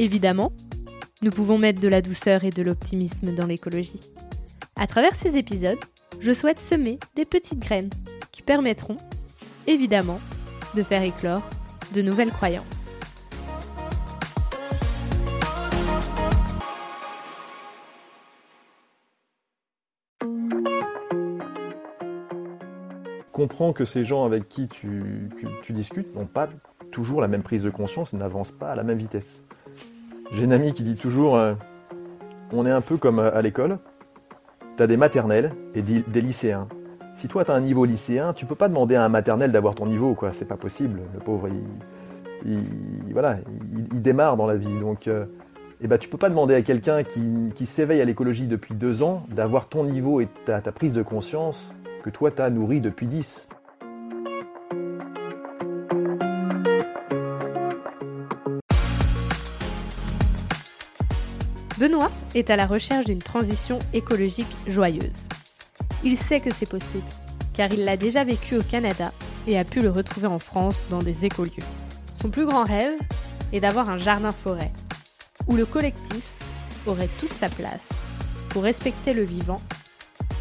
Évidemment, nous pouvons mettre de la douceur et de l'optimisme dans l'écologie. À travers ces épisodes, je souhaite semer des petites graines qui permettront, évidemment, de faire éclore de nouvelles croyances. comprends que ces gens avec qui tu, discutes n'ont pas toujours la même prise de conscience, n'avancent pas à la même vitesse. J'ai une amie qui dit toujours euh, on est un peu comme à l'école, tu as des maternelles et des, lycéens. Si toi tu as un niveau lycéen, tu peux pas demander à un maternel d'avoir ton niveau, quoi, c'est pas possible. Le pauvre, il, voilà, il, démarre dans la vie. Donc, euh, eh ben, tu peux pas demander à quelqu'un qui, s'éveille à l'écologie depuis deux ans d'avoir ton niveau et ta, ta prise de conscience que toi t'as nourri depuis 10. Benoît est à la recherche d'une transition écologique joyeuse. Il sait que c'est possible, car il l'a déjà vécu au Canada et a pu le retrouver en France dans des écolieux. Son plus grand rêve est d'avoir un jardin-forêt, où le collectif aurait toute sa place pour respecter le vivant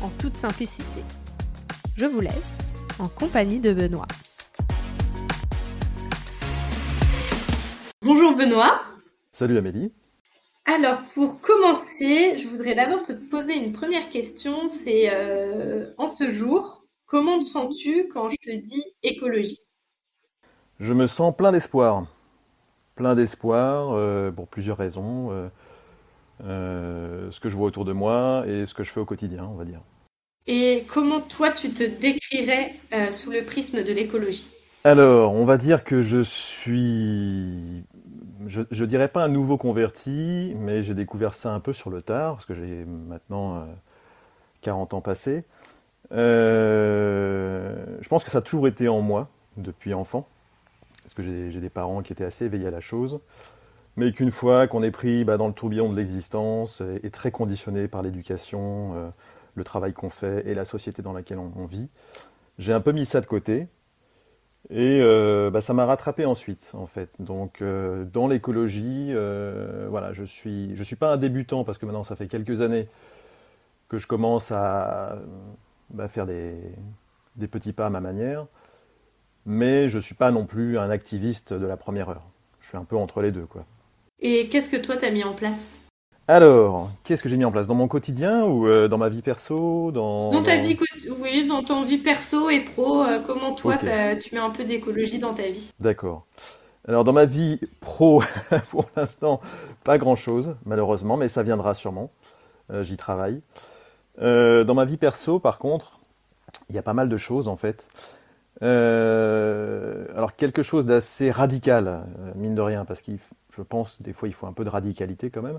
en toute simplicité je vous laisse en compagnie de Benoît. Bonjour Benoît. Salut Amélie. Alors pour commencer, je voudrais d'abord te poser une première question. C'est euh, en ce jour, comment te sens-tu quand je te dis écologie? Je me sens plein d'espoir. Plein d'espoir euh, pour plusieurs raisons. Euh, ce que je vois autour de moi et ce que je fais au quotidien, on va dire. Et comment toi tu te décrirais sous le prisme de l'écologie? Alors, on va dire que je suis, je, ne dirais pas un nouveau converti, mais j'ai découvert ça un peu sur le tard, parce que j'ai maintenant 40 euh, ans passés. Euh, je pense que ça a toujours été en moi depuis enfant, parce que j'ai des parents qui étaient assez éveillés à la chose, mais qu'une fois qu'on est pris bah, dans le tourbillon de l'existence et, très conditionné par l'éducation, le travail qu'on fait et la société dans laquelle on, vit. J'ai un peu mis ça de côté. Et euh, bah, ça m'a rattrapé ensuite, en fait. Donc, euh, dans l'écologie, euh, voilà, je suis, je suis pas un débutant parce que maintenant ça fait quelques années que je commence à bah, faire des, des, petits pas à ma manière, mais je suis pas non plus un activiste de la première heure. Je suis un peu entre les deux, quoi. Et qu'est-ce que toi t'as mis en place? Alors, qu'est-ce que j'ai mis en place? Dans mon quotidien ou euh, dans ma vie perso dans, ta vie, oui, dans ton vie perso et pro, euh, comment toi tu mets un peu d'écologie dans ta vie? D'accord. Alors dans ma vie pro, pour l'instant, pas grand-chose, malheureusement, mais ça viendra sûrement. Euh, j'y travaille. dans ma vie perso, par contre, il y a pas mal de choses en fait. alors quelque chose d'assez radical, mine de rien, parce que je pense des fois il faut un peu de radicalité quand même.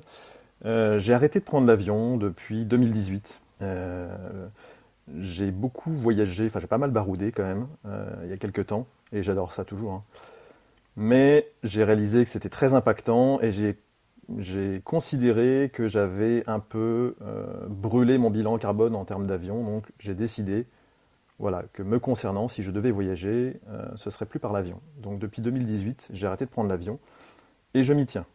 Euh, j'ai arrêté de prendre l'avion depuis 2018. Euh, j'ai beaucoup voyagé, enfin j'ai pas mal baroudé quand même, euh, il y a quelques temps, et j'adore ça toujours. Hein. Mais j'ai réalisé que c'était très impactant et j'ai considéré que j'avais un peu brûlé mon bilan carbone en termes d'avion, donc j'ai décidé voilà, que me concernant, si je devais voyager, ce serait plus par l'avion. Donc depuis 2018, j'ai arrêté de prendre l'avion et je m'y tiens.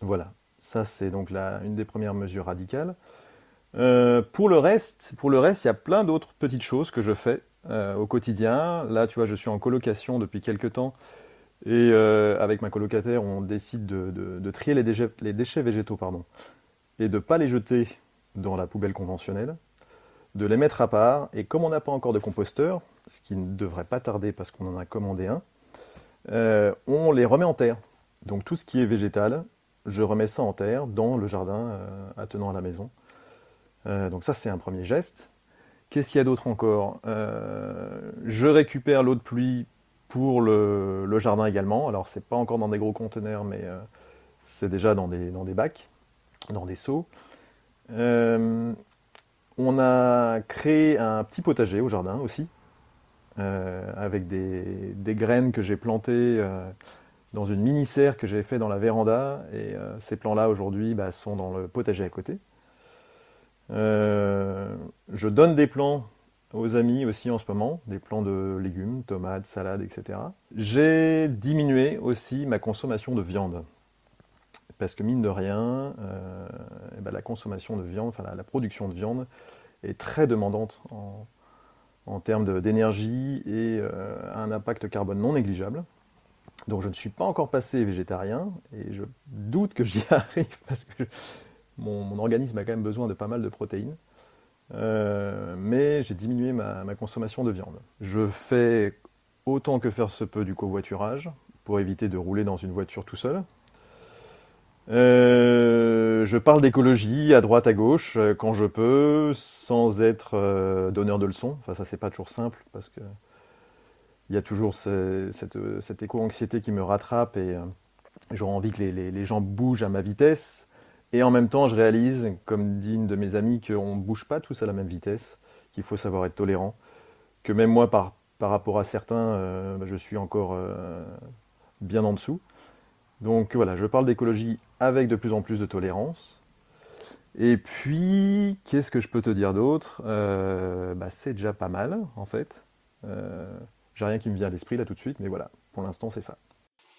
Voilà. Ça, c'est donc une des premières mesures radicales. Euh, pour le reste, il y a plein d'autres petites choses que je fais euh, au quotidien. Là, tu vois, je suis en colocation depuis quelques temps et euh, avec ma colocataire, on décide de, trier les déchets, végétaux, et de pas les jeter dans la poubelle conventionnelle, de les mettre à part. Et comme on n'a pas encore de composteur, ce qui ne devrait pas tarder parce qu'on en a commandé un, on les remet en terre. Donc tout ce qui est végétal, je remets ça en terre dans le jardin euh, attenant à la maison. Euh, donc ça, c'est un premier geste. Qu'est-ce qu'il y a d'autre encore euh, Je récupère l'eau de pluie pour le, jardin également. Alors, c'est pas encore dans des gros conteneurs, mais c'est déjà dans des, bacs, dans des seaux. On a créé un petit potager au jardin aussi, avec des, graines que j'ai plantées dans une mini-serre que j'ai fait dans la véranda. Et ces plants-là, aujourd'hui, bah, sont dans le potager à côté. je donne des plants aux amis aussi en ce moment, des plants de légumes, tomates, salades, etc. J'ai diminué aussi ma consommation de viande. Parce que mine de rien, euh, eh ben, la consommation de viande, enfin la, production de viande est très demandante en, termes d'énergie et euh, a un impact carbone non négligeable. Donc je ne suis pas encore passé végétarien et je doute que j'y arrive parce que mon organisme a quand même besoin de pas mal de protéines. Euh, mais j'ai diminué ma, consommation de viande. Je fais autant que faire se peut du covoiturage pour éviter de rouler dans une voiture tout seul. Euh, je parle d'écologie à droite à gauche euh, quand je peux, sans être donneur de leçons. Enfin, ça c'est pas toujours simple parce que il y a toujours cette, éco-anxiété qui me rattrape et j'aurais envie que les, gens bougent à ma vitesse. Et en même temps, je réalise, comme dit une de mes amies, qu'on ne bouge pas tous à la même vitesse, qu'il faut savoir être tolérant, que même moi, par, rapport à certains, euh, bah, je suis encore euh, bien en dessous. Donc voilà, je parle d'écologie avec de plus en plus de tolérance. Et puis, qu'est-ce que je peux te dire d'autre? Euh, bah, C'est déjà pas mal, en fait. J'ai rien qui me vient à l'esprit là tout de suite, mais voilà, pour l'instant, c'est ça.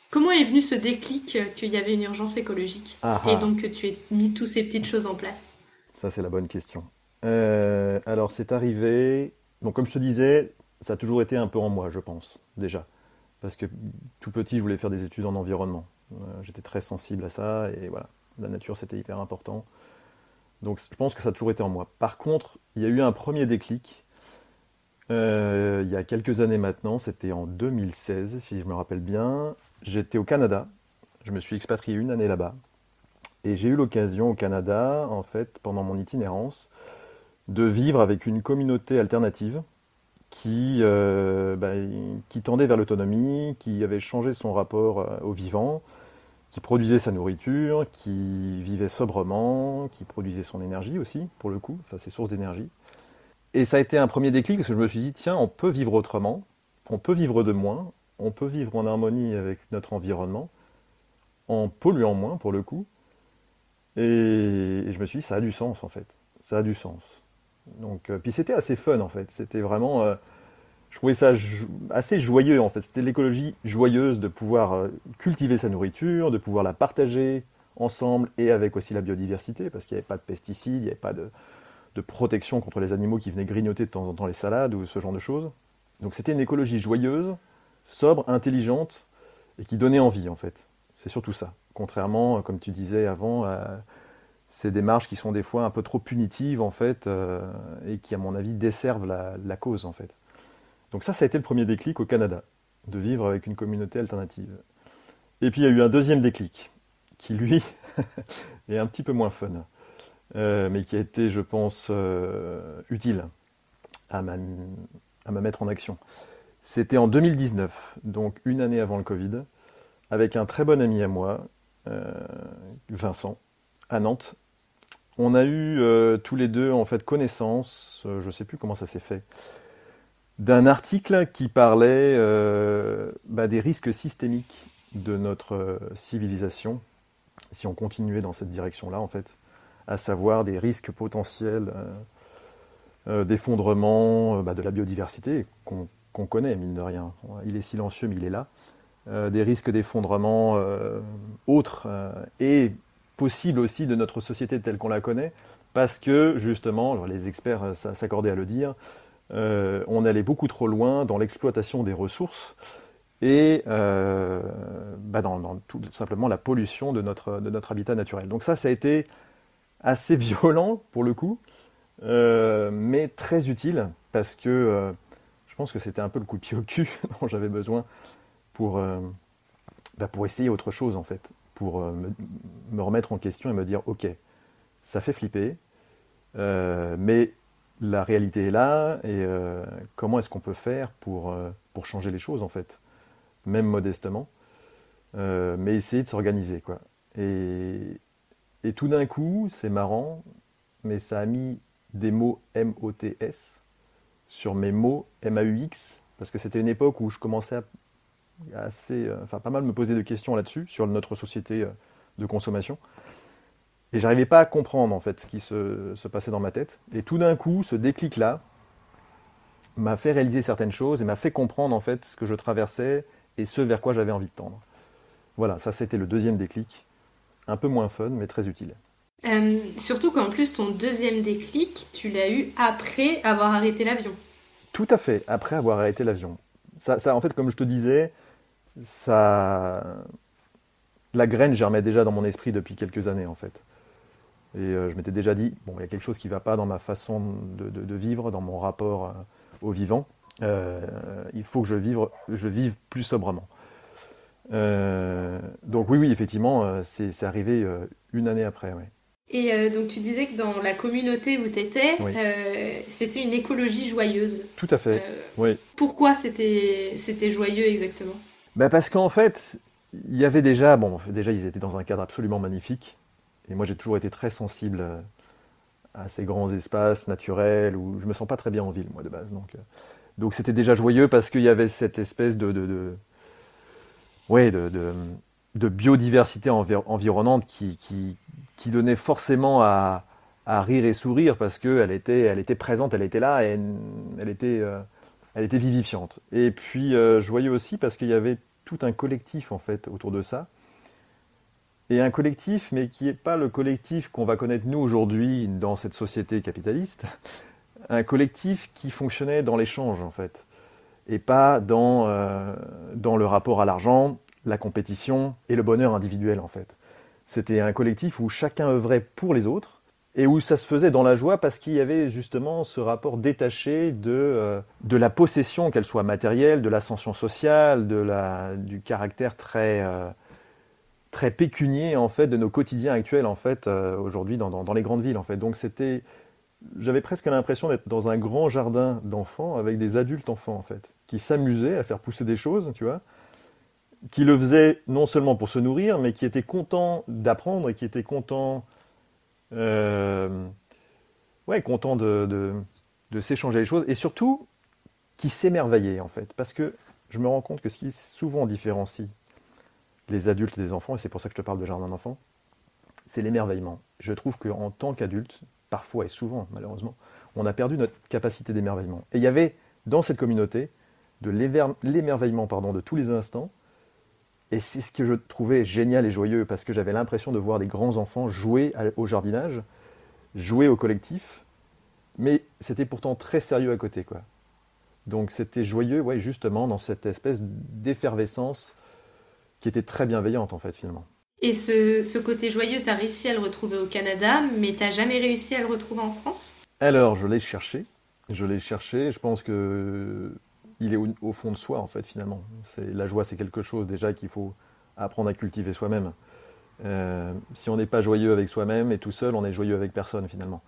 Comment est venu ce déclic qu'il y avait une urgence écologique ah et ah. donc que tu aies mis toutes ces petites choses en place? Ça, c'est la bonne question. Euh, alors, c'est arrivé. Donc, comme je te disais, ça a toujours été un peu en moi, je pense, déjà. Parce que tout petit, je voulais faire des études en environnement. Euh, j'étais très sensible à ça et voilà, la nature, c'était hyper important. Donc, je pense que ça a toujours été en moi. Par contre, il y a eu un premier déclic. Euh, il y a quelques années maintenant, c'était en 2016, si je me rappelle bien, J'étais au Canada, je me suis expatrié une année là-bas, et j'ai eu l'occasion au Canada, en fait, pendant mon itinérance, de vivre avec une communauté alternative qui, euh, bah, qui tendait vers l'autonomie, qui avait changé son rapport euh, au vivant, qui produisait sa nourriture, qui vivait sobrement, qui produisait son énergie aussi, pour le coup, enfin ses sources d'énergie. Et ça a été un premier déclic parce que je me suis dit, tiens, on peut vivre autrement, on peut vivre de moins, on peut vivre en harmonie avec notre environnement, en polluant moins pour le coup. Et, je me suis dit, ça a du sens en fait. Ça a du sens. Donc, euh, puis c'était assez fun en fait. C'était vraiment. Euh, je trouvais ça assez joyeux en fait. C'était l'écologie joyeuse de pouvoir euh, cultiver sa nourriture, de pouvoir la partager ensemble et avec aussi la biodiversité, parce qu'il n'y avait pas de pesticides, il n'y avait pas de, de, protection contre les animaux qui venaient grignoter de temps en temps les salades ou ce genre de choses. Donc c'était une écologie joyeuse sobre, intelligente et qui donnait envie en fait. C'est surtout ça. Contrairement, comme tu disais avant, à ces démarches qui sont des fois un peu trop punitives en fait euh, et qui à mon avis desservent la, cause en fait. Donc ça, ça a été le premier déclic au Canada, de vivre avec une communauté alternative. Et puis il y a eu un deuxième déclic, qui lui est un petit peu moins fun, euh, mais qui a été, je pense, euh, utile à ma, mettre en action. C'était en 2019, donc une année avant le Covid, avec un très bon ami à moi, euh, Vincent, à Nantes. On a eu tous les deux en fait connaissance, je ne sais plus comment ça s'est fait, d'un article qui parlait bah, des risques systémiques de notre civilisation, si on continuait dans cette direction-là en fait, à savoir des risques potentiels d'effondrement bah, de la biodiversité qu'on connaît, mine de rien. Il est silencieux, mais il est là. Euh, des risques d'effondrement euh, autres euh, et possibles aussi de notre société telle qu'on la connaît, parce que justement, les experts s'accordaient à le dire, on allait beaucoup trop loin dans l'exploitation des ressources et bah, dans, tout simplement la pollution de notre, de notre habitat naturel. Donc ça, ça a été assez violent pour le coup, mais très utile parce que je pense que c'était un peu le coup de pied au cul dont j'avais besoin pour, euh, bah, pour essayer autre chose en fait, pour euh, me, remettre en question et me dire ok, ça fait flipper, euh, mais la réalité est là et comment est-ce qu'on peut faire pour, pour changer les choses en fait, même modestement, mais essayer de s'organiser quoi. Et, et tout d'un coup, c'est marrant, mais ça a mis des mots M-O-T-S sur mes mots M-A-U-X, parce que c'était une époque où je commençais à assez, euh, enfin pas mal me poser de questions là-dessus, sur notre société euh, de consommation. Et j'arrivais pas à comprendre en fait ce qui se, passait dans ma tête. Et tout d'un coup, ce déclic-là m'a fait réaliser certaines choses et m'a fait comprendre en fait ce que je traversais et ce vers quoi j'avais envie de tendre. Voilà, ça c'était le deuxième déclic. Un peu moins fun, mais très utile. Euh, surtout qu'en plus, ton deuxième déclic, tu l'as eu après avoir arrêté l'avion. Tout à fait, après avoir arrêté l'avion. Ça, ça, en fait, comme je te disais, ça, la graine germait déjà dans mon esprit depuis quelques années, en fait. Et euh, je m'étais déjà dit, bon, il y a quelque chose qui ne va pas dans ma façon de, de, de vivre, dans mon rapport euh, au vivant. Il faut que je vive, je vive plus sobrement. Euh, donc oui, oui, effectivement, c'est arrivé une année après. Ouais. Et euh, donc tu disais que dans la communauté où tu étais, oui. euh, c'était une écologie joyeuse. Tout à fait, euh, oui. Pourquoi c'était joyeux exactement? Ben Parce qu'en fait, il y avait déjà, bon, déjà ils étaient dans un cadre absolument magnifique. Et moi j'ai toujours été très sensible à ces grands espaces naturels où je me sens pas très bien en ville, moi de base. Donc donc c'était déjà joyeux parce qu'il y avait cette espèce de, de, de ouais, de, biodiversité envir environnante qui, donnait forcément à, rire et sourire parce qu'elle était, elle était présente, elle était là, et elle, était, euh, elle était vivifiante. Et puis euh, joyeux aussi parce qu'il y avait tout un collectif en fait autour de ça. Et un collectif, mais qui n'est pas le collectif qu'on va connaître nous aujourd'hui dans cette société capitaliste, un collectif qui fonctionnait dans l'échange en fait, et pas dans, euh, dans le rapport à l'argent, la compétition et le bonheur individuel en fait. C'était un collectif où chacun œuvrait pour les autres et où ça se faisait dans la joie parce qu'il y avait justement ce rapport détaché de, euh, de la possession, qu'elle soit matérielle, de l'ascension sociale, de la, du caractère très, euh, très pécunier en fait de nos quotidiens actuels en fait aujourd'hui dans, dans, dans, les grandes villes en fait. Donc c'était, j'avais presque l'impression d'être dans un grand jardin d'enfants avec des adultes enfants en fait, qui s'amusaient à faire pousser des choses, tu vois qui le faisait non seulement pour se nourrir, mais qui était content d'apprendre et qui était content, euh, ouais, content de s'échanger les choses, et surtout qui s'émerveillait en fait, parce que je me rends compte que ce qui souvent différencie les adultes et les enfants, et c'est pour ça que je te parle de jardin d'enfants, c'est l'émerveillement. Je trouve qu'en tant qu'adulte, parfois et souvent malheureusement, on a perdu notre capacité d'émerveillement. Et il y avait dans cette communauté de l'émerveillement pardon, de tous les instants, et c'est ce que je trouvais génial et joyeux, parce que j'avais l'impression de voir des grands enfants jouer au jardinage, jouer au collectif, mais c'était pourtant très sérieux à côté. quoi. Donc c'était joyeux, ouais, justement, dans cette espèce d'effervescence qui était très bienveillante, en fait, finalement. Et ce, ce côté joyeux, tu as réussi à le retrouver au Canada, mais tu jamais réussi à le retrouver en France? Alors, je l'ai cherché. Je l'ai cherché. Je pense que il est au, fond de soi, en fait, finalement. La joie, c'est quelque chose déjà qu'il faut apprendre à cultiver soi-même. Euh, si on n'est pas joyeux avec soi-même et tout seul, on est joyeux avec personne, finalement.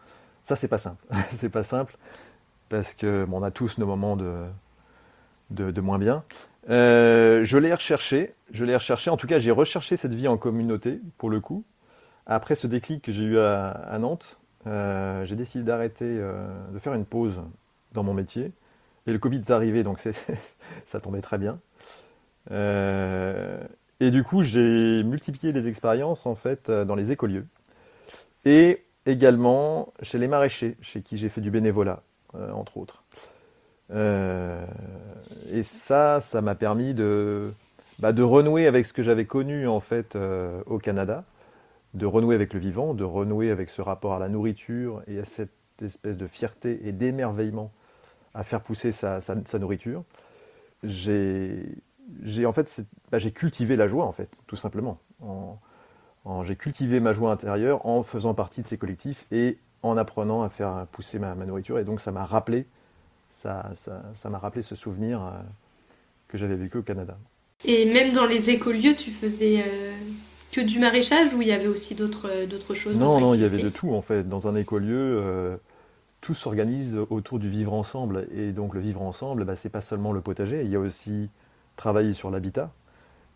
Ça, c'est pas simple. c'est pas simple, parce que bon, on a tous nos moments de, moins bien. Euh, je l'ai recherché, je l'ai recherché. En tout cas, j'ai recherché cette vie en communauté, pour le coup. Après ce déclic que j'ai eu à, Nantes, euh, j'ai décidé d'arrêter, de faire une pause dans mon métier et le Covid est arrivé, donc ça tombait très bien. Euh, et du coup, j'ai multiplié les expériences en fait dans les écolieux et également chez les maraîchers, chez qui j'ai fait du bénévolat, euh, entre autres. Euh, et ça, ça m'a permis de, bah, de renouer avec ce que j'avais connu en fait euh, au Canada, de renouer avec le vivant, de renouer avec ce rapport à la nourriture et à cette espèce de fierté et d'émerveillement à faire pousser sa, sa, sa nourriture. J'ai en fait bah, j'ai cultivé la joie en fait, tout simplement. En, en, j'ai cultivé ma joie intérieure en faisant partie de ces collectifs et en apprenant à faire pousser ma, ma nourriture. Et donc ça m'a rappelé ça, ça, ça m'a rappelé ce souvenir euh, que j'avais vécu au Canada. Et même dans les écolieux, tu faisais euh, que du maraîchage ou il y avait aussi d'autres euh, d'autres choses Non, non, il y avait de tout en fait. Dans un écolieu, euh, tout s'organise autour du vivre ensemble. Et donc le vivre ensemble, bah, c'est pas seulement le potager, il y a aussi travailler sur l'habitat.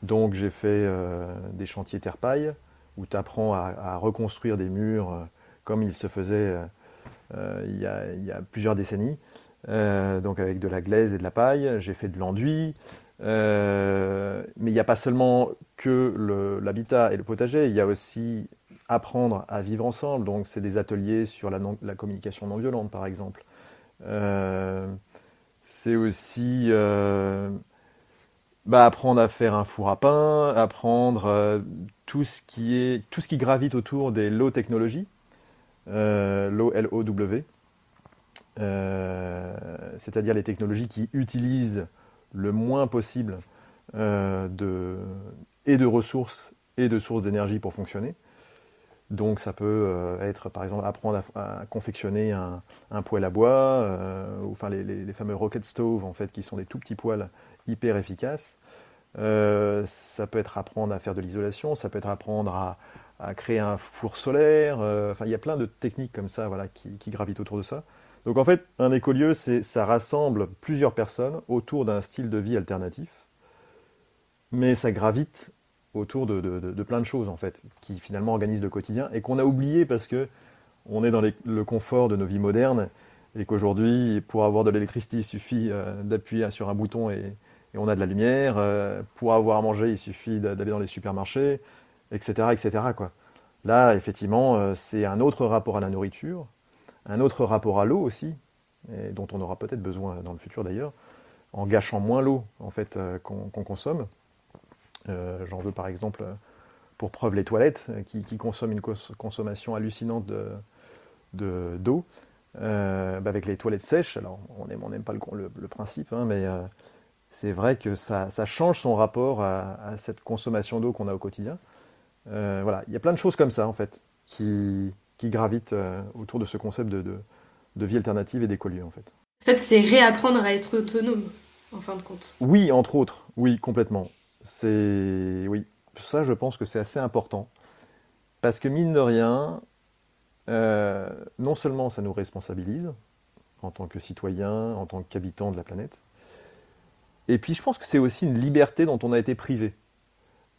Donc j'ai fait euh, des chantiers terre-paille, où tu apprends à, reconstruire des murs comme il se faisait il y, a, plusieurs décennies, donc avec de la glaise et de la paille. J'ai fait de l'enduit. mais il n'y a pas seulement que l'habitat et le potager, il y a aussi apprendre à vivre ensemble. Donc, c'est des ateliers sur la, communication non violente, par exemple. Euh, c'est aussi euh, bah, apprendre à faire un four à pain, apprendre euh, tout, ce qui gravite autour des low technologies, low L-O-W, c'est-à-dire les technologies qui utilisent le moins possible de ressources et de sources d'énergie pour fonctionner. Donc ça peut euh, être par exemple apprendre à, confectionner un, poêle à bois, euh, ou enfin les, fameux rocket stove en fait qui sont des tout petits poêles hyper efficaces. Euh, ça peut être apprendre à faire de l'isolation, ça peut être apprendre à, créer un four solaire. enfin il y a plein de techniques comme ça voilà, qui, qui, gravitent autour de ça. Donc en fait un écolieu ça rassemble plusieurs personnes autour d'un style de vie alternatif, mais ça gravite autour de, plein de choses en fait, qui finalement organisent le quotidien et qu'on a oublié parce que on est dans le confort de nos vies modernes et qu'aujourd'hui, pour avoir de l'électricité, il suffit euh, d'appuyer sur un bouton et, on a de la lumière. Euh, pour avoir à manger, il suffit d'aller dans les supermarchés, etc., etc. Quoi. Là, effectivement, euh, c'est un autre rapport à la nourriture, un autre rapport à l'eau aussi, dont on aura peut-être besoin dans le futur d'ailleurs, en gâchant moins l'eau en fait qu'on consomme. Euh, j'en veux par exemple pour preuve les toilettes euh, qui, consomment une consommation hallucinante d'eau. Euh, bah, avec les toilettes sèches, alors on n'aime pas le, principe, hein, mais c'est vrai que ça, change son rapport à, cette consommation d'eau qu'on a au quotidien. voilà, il y a plein de choses comme ça en fait qui, gravitent autour de ce concept de, vie alternative et d'écolieu en fait. En fait, c'est réapprendre à être autonome en fin de compte. Oui, entre autres, oui, complètement. C'est oui, ça je pense que c'est assez important parce que mine de rien, euh, non seulement ça nous responsabilise en tant que citoyens, en tant qu'habitants de la planète, et puis je pense que c'est aussi une liberté dont on a été privé.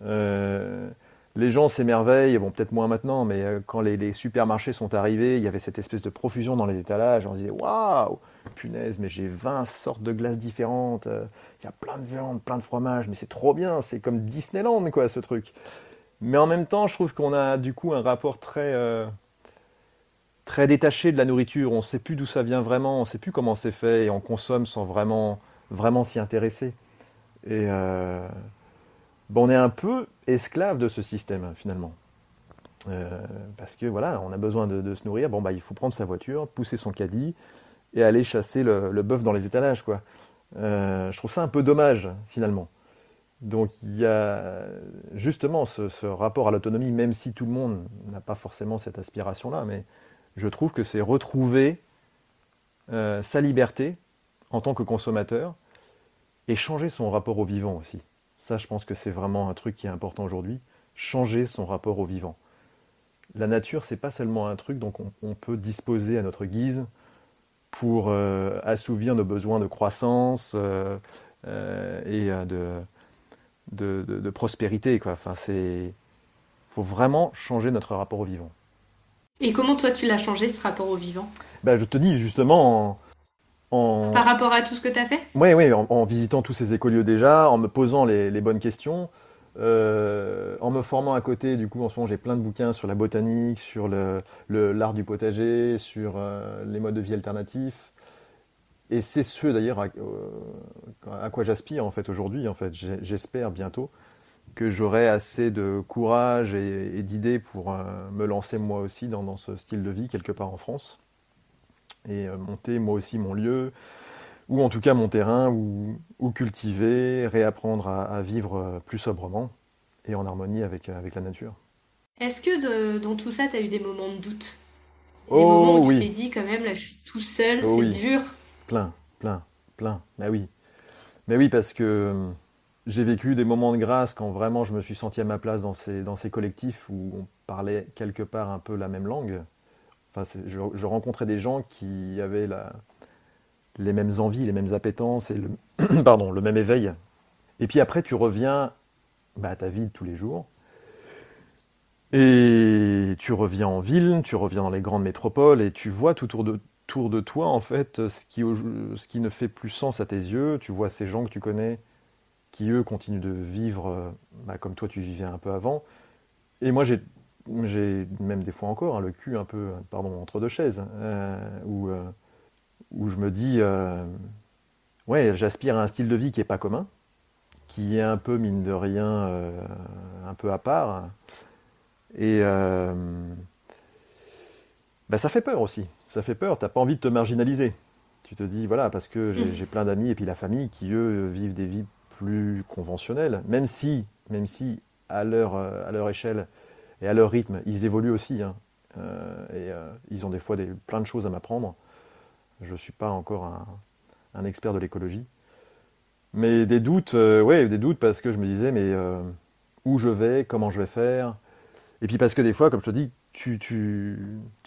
Euh, les gens s'émerveillent, bon peut-être moins maintenant, mais euh, quand les, supermarchés sont arrivés, il y avait cette espèce de profusion dans les étalages, on se disait waouh, punaise, mais j'ai 20 sortes de glaces différentes, euh, il y a plein de viande, plein de fromage, mais c'est trop bien, c'est comme Disneyland quoi ce truc. Mais en même temps, je trouve qu'on a du coup un rapport très euh, très détaché de la nourriture, on ne sait plus d'où ça vient vraiment, on ne sait plus comment c'est fait et on consomme sans vraiment vraiment s'y intéresser. Et on est un peu esclave de ce système finalement. Euh, parce que voilà, on a besoin de, se nourrir. Bon bah il faut prendre sa voiture, pousser son caddie et aller chasser le, bœuf dans les étalages quoi. Euh, je trouve ça un peu dommage finalement. Donc il y a justement ce, rapport à l'autonomie, même si tout le monde n'a pas forcément cette aspiration-là, mais je trouve que c'est retrouver euh, sa liberté en tant que consommateur et changer son rapport au vivant aussi. Ça, je pense que c'est vraiment un truc qui est important aujourd'hui. Changer son rapport au vivant. La nature, c'est pas seulement un truc dont on, peut disposer à notre guise pour euh, assouvir nos besoins de croissance euh, euh, et de, de, prospérité. Quoi. Enfin, c'est faut vraiment changer notre rapport au vivant. Et comment toi tu l'as changé ce rapport au vivant? Ben, Je te dis justement par rapport à tout ce que tu as fait? Oui, oui, en, visitant tous ces écolieux déjà, en me posant les, bonnes questions, euh, en me formant à côté, du coup, en ce moment, j'ai plein de bouquins sur la botanique, sur l'art le, du potager, sur euh, les modes de vie alternatifs. Et c'est ce d'ailleurs à, euh, quoi j'aspire en fait aujourd'hui. En fait, j'espère bientôt que j'aurai assez de courage et, d'idées pour me lancer moi aussi dans, ce style de vie quelque part en France et euh, monter moi aussi mon lieu, ou en tout cas mon terrain, ou, cultiver, réapprendre à, vivre euh, plus sobrement et en harmonie avec, euh, avec la nature. Est-ce que dans tout ça, tu as eu des moments de doute? Des oh, moments où tu t'es dit quand même, là je suis tout seul, oh c'est dur Plein, plein, plein. Mais oui. Mais oui, parce que j'ai vécu des moments de grâce quand vraiment je me suis senti à ma place dans ces, dans ces collectifs où on parlait quelque part un peu la même langue je, rencontrais des gens qui avaient les mêmes envies, les mêmes appétences et le, pardon, le même éveil. Et puis après, tu reviens bah, à ta vie de tous les jours. Et tu reviens en ville, tu reviens dans les grandes métropoles et tu vois tout autour de, toi, en fait, ce qui, ne fait plus sens à tes yeux. Tu vois ces gens que tu connais qui, eux, continuent de vivre bah, comme toi tu vivais un peu avant. Et moi, j'ai, j'ai même des fois encore hein, le cul un peu, pardon, entre deux chaises, euh, où, euh, où je me dis, ouais, j'aspire à un style de vie qui n'est pas commun, qui est un peu, mine de rien, un peu à part. Et bah, ça fait peur aussi. Ça fait peur. T'as pas envie de te marginaliser. Tu te dis, voilà, parce que j'ai mm. plein d'amis et puis la famille qui, eux, vivent des vies plus conventionnelles, même si, même si à, leur, à leur échelle et à leur rythme, ils évoluent aussi. Hein. Euh, et euh, ils ont des fois plein de choses à m'apprendre. Je ne suis pas encore un, expert de l'écologie. Mais des doutes, euh, ouais, des doutes parce que je me disais, mais où je vais, comment je vais faire, et puis parce que des fois, comme je te dis, tu, tu,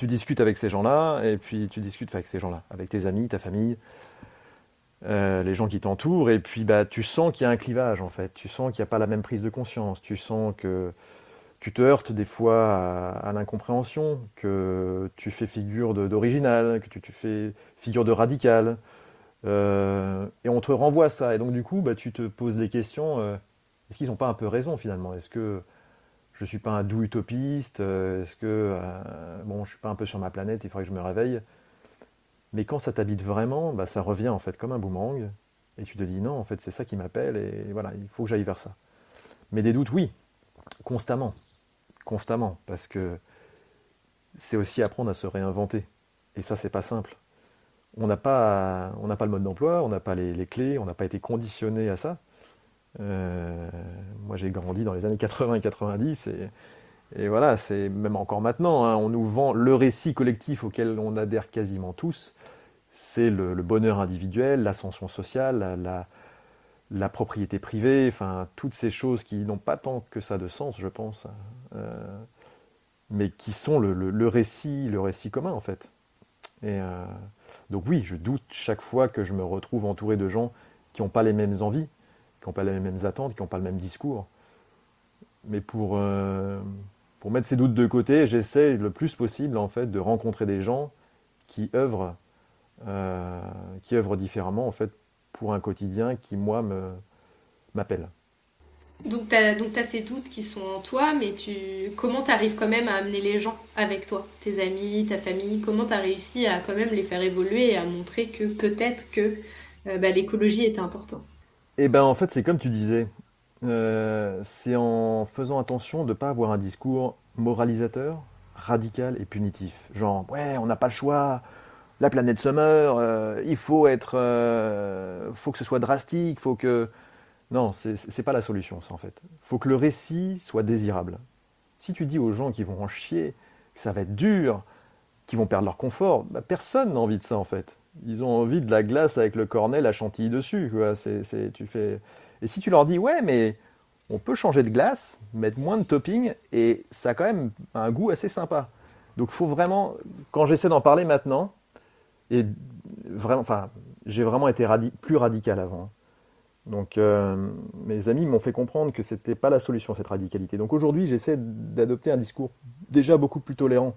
discutes avec ces gens-là, et puis tu discutes avec ces gens-là, avec tes amis, ta famille, euh, les gens qui t'entourent, et puis bah, tu sens qu'il y a un clivage en fait, tu sens qu'il n'y a pas la même prise de conscience, tu sens que tu te heurtes des fois à, l'incompréhension, que tu fais figure d'original, que tu, fais figure de radical, euh, et on te renvoie ça, et donc du coup, bah, tu te poses des questions, euh, est-ce qu'ils n'ont pas un peu raison finalement? Est-ce que je ne suis pas un doux utopiste, euh, est-ce que bon, je suis pas un peu sur ma planète, il faudrait que je me réveille? Mais quand ça t'habite vraiment, bah, ça revient en fait comme un boomerang, et tu te dis non, en fait c'est ça qui m'appelle, et voilà, il faut que j'aille vers ça. Mais des doutes, oui, constamment, constamment, parce que c'est aussi apprendre à se réinventer, et ça c'est pas simple. On n'a pas, le mode d'emploi, on n'a pas les clés, on n'a pas été conditionné à ça. Euh, moi, j'ai grandi dans les années 80 et 90 et, voilà, c'est même encore maintenant, hein, on nous vend le récit collectif auquel on adhère quasiment tous, c'est le, bonheur individuel, l'ascension sociale, la, propriété privée, enfin toutes ces choses qui n'ont pas tant que ça de sens, je pense, hein, euh, mais qui sont le, récit, le récit commun en fait. Et euh, donc oui, je doute chaque fois que je me retrouve entouré de gens qui n'ont pas les mêmes envies, qui n'ont pas les mêmes attentes, qui n'ont pas le même discours. Mais pour, euh, pour mettre ces doutes de côté, j'essaie le plus possible en fait de rencontrer des gens qui œuvrent, qui œuvrent différemment en fait pour un quotidien qui moi me m'appelle. Donc tu as, ces doutes qui sont en toi, mais tu comment tu arrives quand même à amener les gens avec toi, tes amis, ta famille, comment tu as réussi à quand même les faire évoluer et à montrer que peut-être que euh, bah, l'écologie est important? Eh ben en fait, c'est comme tu disais. Euh, c'est en faisant attention de ne pas avoir un discours moralisateur, radical et punitif. Genre, ouais, on n'a pas le choix, la planète se meurt, euh, il faut être. Euh, faut que ce soit drastique, faut que. Non, c'est pas la solution, ça en fait. faut que le récit soit désirable. Si tu dis aux gens qui vont en chier, que ça va être dur, qu'ils vont perdre leur confort, bah, personne n'a envie de ça en fait ils ont envie de la glace avec le cornet, la chantilly dessus. Tu fais... Et si tu leur dis, ouais, mais on peut changer de glace, mettre moins de topping, et ça a quand même un goût assez sympa. Donc faut vraiment, quand j'essaie d'en parler maintenant, et j'ai vraiment été plus radical avant. Donc euh, mes amis m'ont fait comprendre que c'était pas la solution cette radicalité. Donc aujourd'hui, j'essaie d'adopter un discours déjà beaucoup plus tolérant.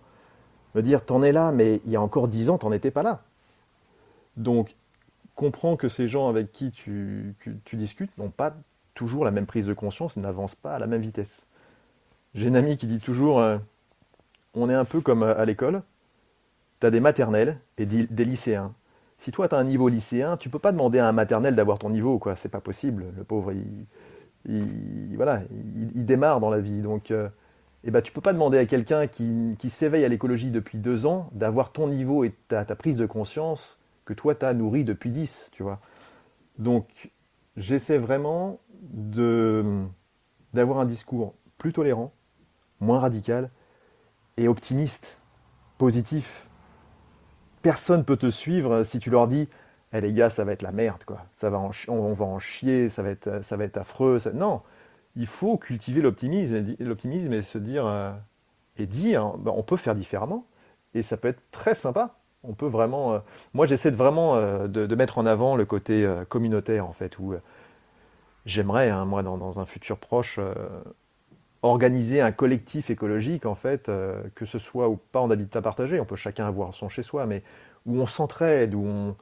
Me dire, t'en es là, mais il y a encore dix ans, t'en étais pas là. Donc, comprends que ces gens avec qui tu, discutes n'ont pas toujours la même prise de conscience, n'avancent pas à la même vitesse. J'ai une amie qui dit toujours euh, on est un peu comme à l'école, tu as des maternelles et des, lycéens. Si toi tu as un niveau lycéen, tu peux pas demander à un maternel d'avoir ton niveau, quoi. C'est pas possible. Le pauvre, il, voilà, il, démarre dans la vie. Donc, euh, eh ben, tu peux pas demander à quelqu'un qui, s'éveille à l'écologie depuis deux ans d'avoir ton niveau et ta, ta prise de conscience que toi t'as nourri depuis 10, tu vois. Donc j'essaie vraiment de d'avoir un discours plus tolérant, moins radical et optimiste, positif. Personne peut te suivre si tu leur dis eh les gars, ça va être la merde, quoi. Ça va on, va en chier, ça va être, ça va être affreux. Non, il faut cultiver l'optimisme, et se dire euh, et dire, ben, on peut faire différemment. Et ça peut être très sympa on peut vraiment. Euh, moi, j'essaie de vraiment euh, de, mettre en avant le côté euh, communautaire, en fait, où j'aimerais, hein, moi, dans, un futur proche, organiser un collectif écologique, en fait, euh, que ce soit ou pas en habitat partagé, on peut chacun avoir son chez soi, mais où on s'entraide, où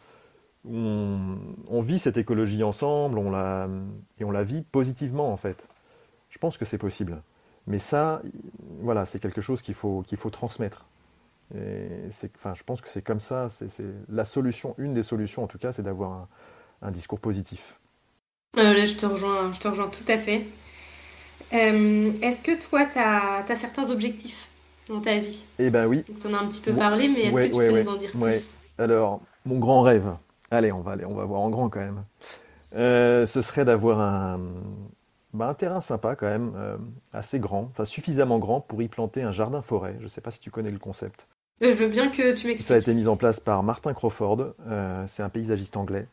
on, vit cette écologie ensemble, et on la vit positivement, en fait. Je pense que c'est possible. Mais ça, voilà, c'est quelque chose qu'il faut, qu'il faut transmettre. Et enfin, je pense que c'est comme ça, c'est la solution, une des solutions en tout cas, c'est d'avoir un, discours positif. Euh, je te rejoins, je te rejoins tout à fait. Euh, est-ce que toi, tu as, certains objectifs dans ta vie? Eh ben oui. Tu en as un petit peu parlé, mais est-ce que tu peux nous en dire plus? Alors, mon grand rêve, allez, on va aller, on va voir en grand quand même. Euh, ce serait d'avoir un, bah, un terrain sympa quand même, euh, assez grand, enfin suffisamment grand pour y planter un jardin-forêt. Je ne sais pas si tu connais le concept. je veux bien que tu m'expliques. Ça a été mis en place par Martin Crawford, c'est un paysagiste anglais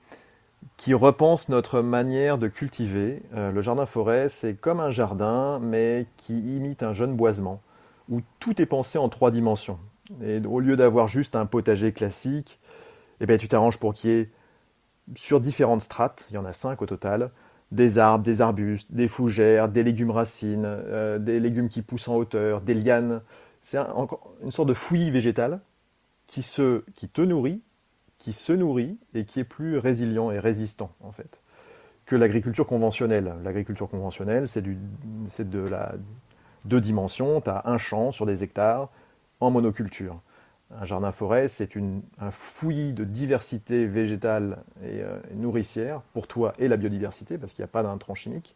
qui repense notre manière de cultiver. Euh, le jardin-forêt, c'est comme un jardin, mais qui imite un jeune boisement, où tout est pensé en trois dimensions. Et au lieu d'avoir juste un potager classique, eh bien, tu t'arranges pour qu'il y ait, sur différentes strates, il y en a cinq au total, des arbres, des arbustes, des fougères, des légumes racines, euh, des légumes qui poussent en hauteur, des lianes. C'est une sorte de fouillis végétal qui te nourrit qui se nourrit et qui est plus résilient et résistant en fait que l'agriculture conventionnelle. L'agriculture conventionnelle, c'est de la deux dimensions. Tu as un champ sur des hectares en monoculture. Un jardin-forêt, c'est un fouillis de diversité végétale et, euh, nourricière pour toi et la biodiversité, parce qu'il n'y a pas d'intrants chimiques,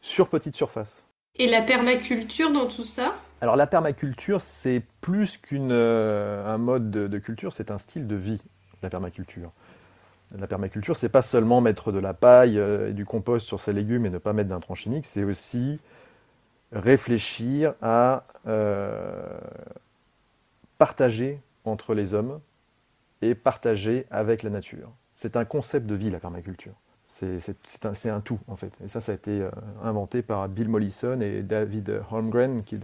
sur petite surface. Et la permaculture dans tout ça? Alors la permaculture, c'est plus qu'un euh, mode de culture, c'est un style de vie la permaculture. La permaculture, c'est pas seulement mettre de la paille euh, et du compost sur ses légumes et ne pas mettre d'intrants chimiques, c'est aussi réfléchir à euh, partager entre les hommes et partager avec la nature. C'est un concept de vie, la permaculture. C'est un, tout, en fait. Et ça, ça a été euh, inventé par Bill Mollison et David Holmgren, qui,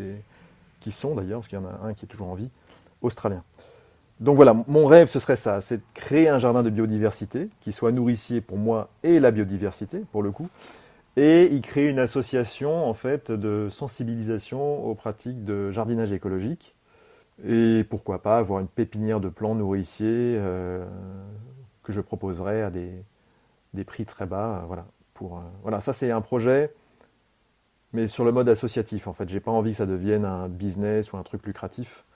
qui sont d'ailleurs, parce qu'il y en a un qui est toujours en vie, australien. Donc voilà, mon rêve, ce serait ça, c'est de créer un jardin de biodiversité qui soit nourricier pour moi et la biodiversité, pour le coup, et y créer une association en fait de sensibilisation aux pratiques de jardinage écologique, et pourquoi pas avoir une pépinière de plants nourriciers euh, que je proposerais à des, prix très bas, euh, euh, voilà, ça c'est un projet, mais sur le mode associatif en fait. J'ai pas envie que ça devienne un business ou un truc lucratif.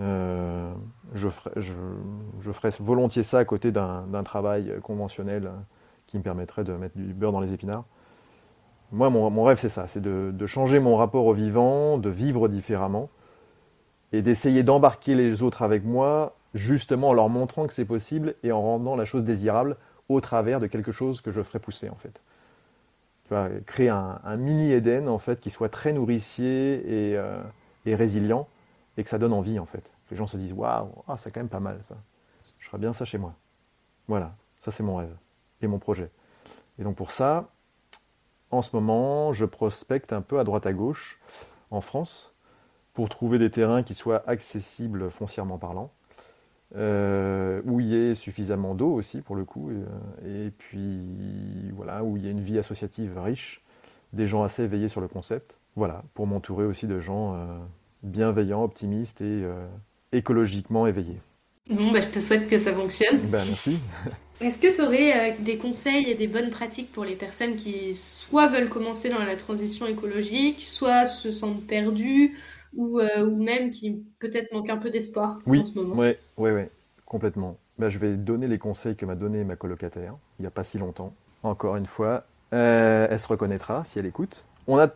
Euh, je, ferai, je, ferai, volontiers ça à côté d'un travail conventionnel qui me permettrait de mettre du beurre dans les épinards. Moi, mon, rêve, c'est ça, c'est de, changer mon rapport au vivant, de vivre différemment, et d'essayer d'embarquer les autres avec moi, justement en leur montrant que c'est possible et en rendant la chose désirable au travers de quelque chose que je ferai pousser, en fait. Tu vois, créer un, mini Éden, en fait, qui soit très nourricier et, euh, et résilient, et que ça donne envie en fait. Les gens se disent waouh, ah, c'est quand même pas mal ça. Je ferais bien ça chez moi. Voilà, ça c'est mon rêve et mon projet. Et donc pour ça, en ce moment, je prospecte un peu à droite à gauche en France pour trouver des terrains qui soient accessibles foncièrement parlant, euh, où il y ait suffisamment d'eau aussi pour le coup, et, puis voilà, où il y ait une vie associative riche, des gens assez éveillés sur le concept. Voilà, pour m'entourer aussi de gens euh, bienveillant, optimiste et euh, écologiquement éveillé. Bon, bah, je te souhaite que ça fonctionne. Ben, merci. Est-ce que tu aurais euh, des conseils et des bonnes pratiques pour les personnes qui soit veulent commencer dans la transition écologique, soit se sentent perdues, ou, euh, ou même qui peut-être manquent un peu d'espoir oui, en ce moment? Oui, oui, oui, complètement. Ben, je vais donner les conseils que m'a donné ma colocataire il n'y a pas si longtemps. Encore une fois, elle se reconnaîtra si elle écoute. On a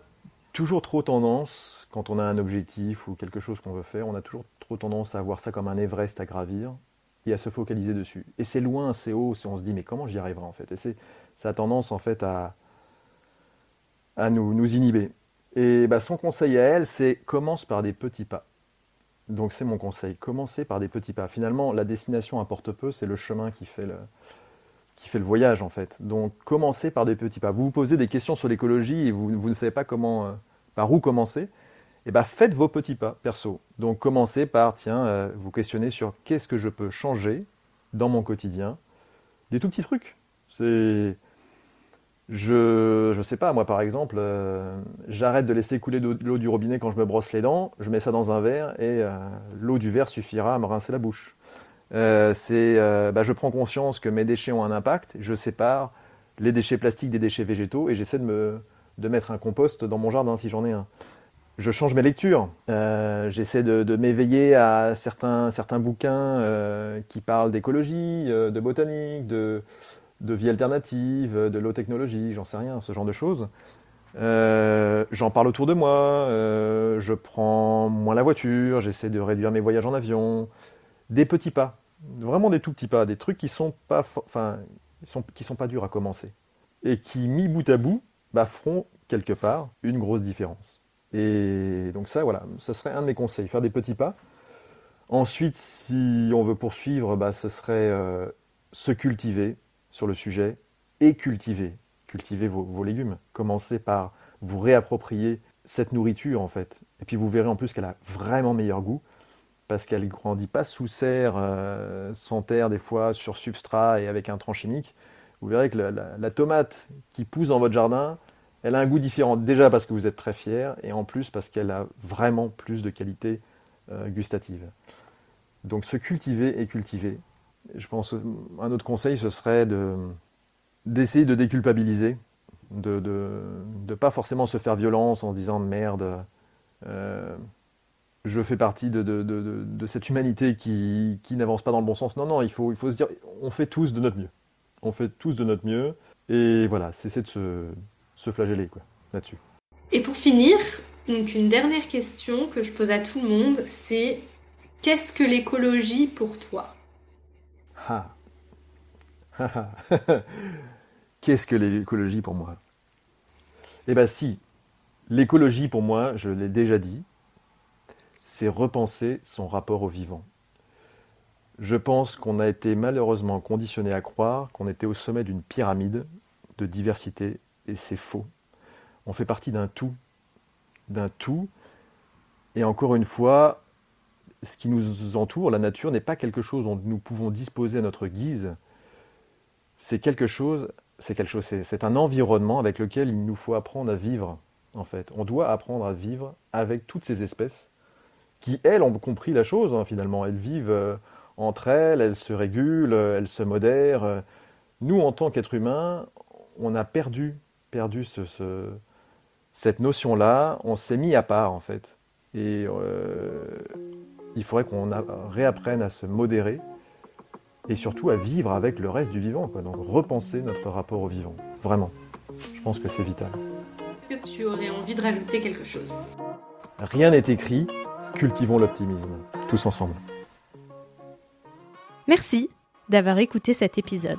toujours trop tendance quand on a un objectif ou quelque chose qu'on veut faire, on a toujours trop tendance à voir ça comme un Everest à gravir et à se focaliser dessus. Et c'est loin, c'est haut, on se dit mais comment j'y arriverai en fait? Et c'est, ça a tendance en fait à, à nous, nous inhiber. Et bah, son conseil à elle, c'est commence par des petits pas. Donc c'est mon conseil, commencez par des petits pas. Finalement, la destination importe peu, c'est le chemin qui fait le, qui fait le voyage en fait. Donc commencez par des petits pas. Vous vous posez des questions sur l'écologie et vous, vous ne savez pas comment, euh, par où commencer eh ben, faites vos petits pas perso. Donc commencez par, tiens, euh, vous questionner sur qu'est-ce que je peux changer dans mon quotidien. Des tout petits trucs. C'est Je ne sais pas, moi par exemple, euh, j'arrête de laisser couler de l'eau du robinet quand je me brosse les dents, je mets ça dans un verre et euh, l'eau du verre suffira à me rincer la bouche. Bah, je prends conscience que mes déchets ont un impact, je sépare les déchets plastiques des déchets végétaux et j'essaie de, de mettre un compost dans mon jardin si j'en ai un. Je change mes lectures, j'essaie de, m'éveiller à certains, certains bouquins qui parlent d'écologie, de botanique, de, vie alternative, de l'eau technologie, j'en sais rien, ce genre de choses. Euh, j'en parle autour de moi, euh, je prends moins la voiture, j'essaie de réduire mes voyages en avion, des petits pas, vraiment des tout petits pas, des trucs qui sont pas, enfin, sont, sont pas durs à commencer et qui mis bout à bout, bah, feront quelque part une grosse différence. Et donc ça, voilà, ce serait un de mes conseils, faire des petits pas. Ensuite, si on veut poursuivre, bah, ce serait euh, se cultiver, sur le sujet et cultiver. Cultiver vos, légumes. Commencez par vous réapproprier cette nourriture en fait. Et puis vous verrez en plus qu'elle a vraiment meilleur goût parce qu'elle ne grandit pas sous serre, euh, sans terre des fois, sur substrat et avec un tronc chimique. Vous verrez que la, tomate qui pousse dans votre jardin, elle a un goût différent. Déjà parce que vous êtes très fier et en plus parce qu'elle a vraiment plus de qualité euh, gustative. Donc se cultiver et cultiver, je pense un autre conseil, ce serait de, d'essayer de déculpabiliser, de ne pas forcément se faire violence en se disant merde, euh, je fais partie de, cette humanité qui, n'avance pas dans le bon sens. Non, non, il faut, il faut se dire, on fait tous de notre mieux. On fait tous de notre mieux. Et voilà, c'est de se, se flageller quoi, là-dessus. Et pour finir, donc une dernière question que je pose à tout le monde, c'est qu'est-ce que l'écologie pour toi? Qu'est-ce que l'écologie pour moi? Eh bien si, l'écologie pour moi, je l'ai déjà dit, c'est repenser son rapport au vivant. Je pense qu'on a été malheureusement conditionné à croire qu'on était au sommet d'une pyramide de diversité, et c'est faux. On fait partie d'un tout, d'un tout, et encore une fois, ce qui nous entoure, la nature, n'est pas quelque chose dont nous pouvons disposer à notre guise. C'est quelque chose, c'est quelque chose, c'est un environnement avec lequel il nous faut apprendre à vivre. En fait, on doit apprendre à vivre avec toutes ces espèces qui, elles, ont compris la chose hein, finalement. Elles vivent euh, entre elles, elles se régulent, elles se modèrent. Nous, en tant qu'êtres humains, on a perdu, perdu ce, cette notion-là. On s'est mis à part en fait. Et euh, il faudrait qu'on réapprenne à se modérer et surtout à vivre avec le reste du vivant. Donc repenser notre rapport au vivant. Vraiment. Je pense que c'est vital. Est-ce que tu aurais envie de rajouter quelque chose? Rien n'est écrit. Cultivons l'optimisme. Tous ensemble. Merci d'avoir écouté cet épisode.